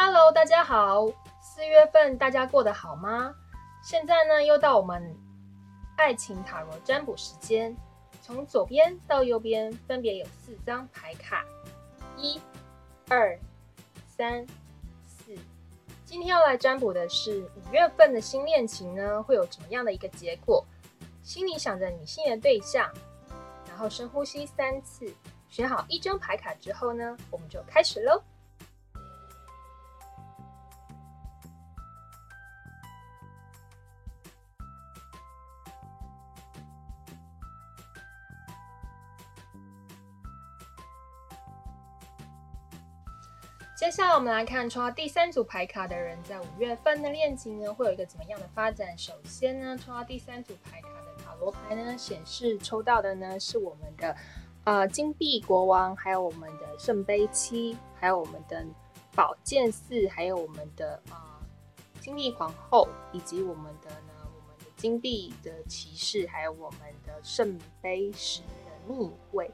Hello，大家好，四月份大家过得好吗？现在呢，又到我们爱情塔罗占卜时间。从左边到右边分别有四张牌卡，一、二、三、四。今天要来占卜的是五月份的新恋情呢，会有怎么样的一个结果？心里想着你心仪的对象，然后深呼吸三次，选好一张牌卡之后呢，我们就开始喽。接下来我们来看抽到第三组牌卡的人，在五月份的恋情呢，会有一个怎么样的发展？首先呢，抽到第三组牌卡的塔罗牌呢，显示抽到的呢是我们的呃金币国王，还有我们的圣杯七，还有我们的宝剑四，还有我们的呃金币皇后，以及我们的呢我们的金币的骑士，还有我们的圣杯十的逆位。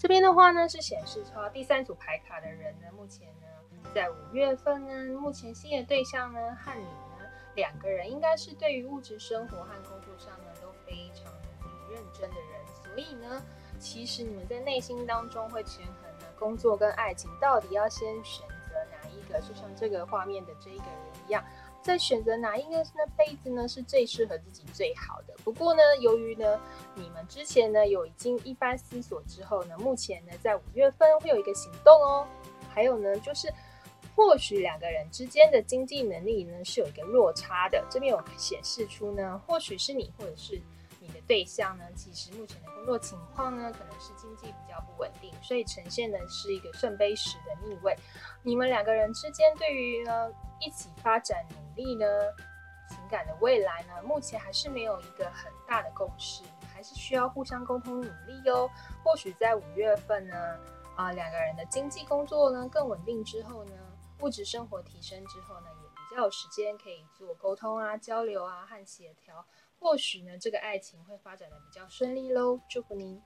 这边的话呢，是显示出第三组牌卡的人呢，目前呢，在五月份呢，目前新的对象呢和你呢两个人，应该是对于物质生活和工作上呢都非常努力认真的人，所以呢，其实你们在内心当中会权衡呢，工作跟爱情到底要先选择哪一个，就像这个画面的这一个人一样。在选择哪一个那杯子呢是最适合自己最好的。不过呢，由于呢你们之前呢有已经一番思索之后呢，目前呢在五月份会有一个行动哦。还有呢，就是或许两个人之间的经济能力呢是有一个落差的。这边有显示出呢，或许是你或者是你的对象呢，其实目前的工作情况呢可能是经济比较不稳定，所以呈现的是一个圣杯十的逆位。你们两个人之间对于呢一起发展。力呢，情感的未来呢，目前还是没有一个很大的共识，还是需要互相沟通努力哦。或许在五月份呢，啊，两个人的经济工作呢更稳定之后呢，物质生活提升之后呢，也比较有时间可以做沟通啊、交流啊和协调。或许呢，这个爱情会发展的比较顺利喽。祝福您。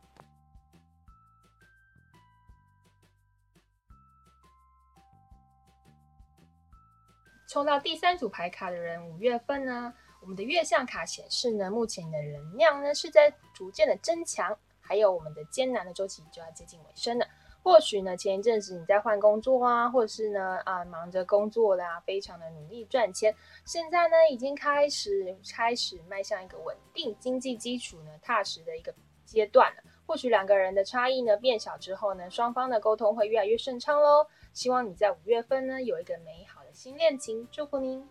冲到第三组牌卡的人，五月份呢，我们的月相卡显示呢，目前的能量呢是在逐渐的增强，还有我们的艰难的周期就要接近尾声了。或许呢，前一阵子你在换工作啊，或者是呢啊忙着工作啦，非常的努力赚钱，现在呢已经开始开始迈向一个稳定经济基础呢踏实的一个阶段了。或许两个人的差异呢变小之后呢，双方的沟通会越来越顺畅喽。希望你在五月份呢有一个美好新恋情，祝福您。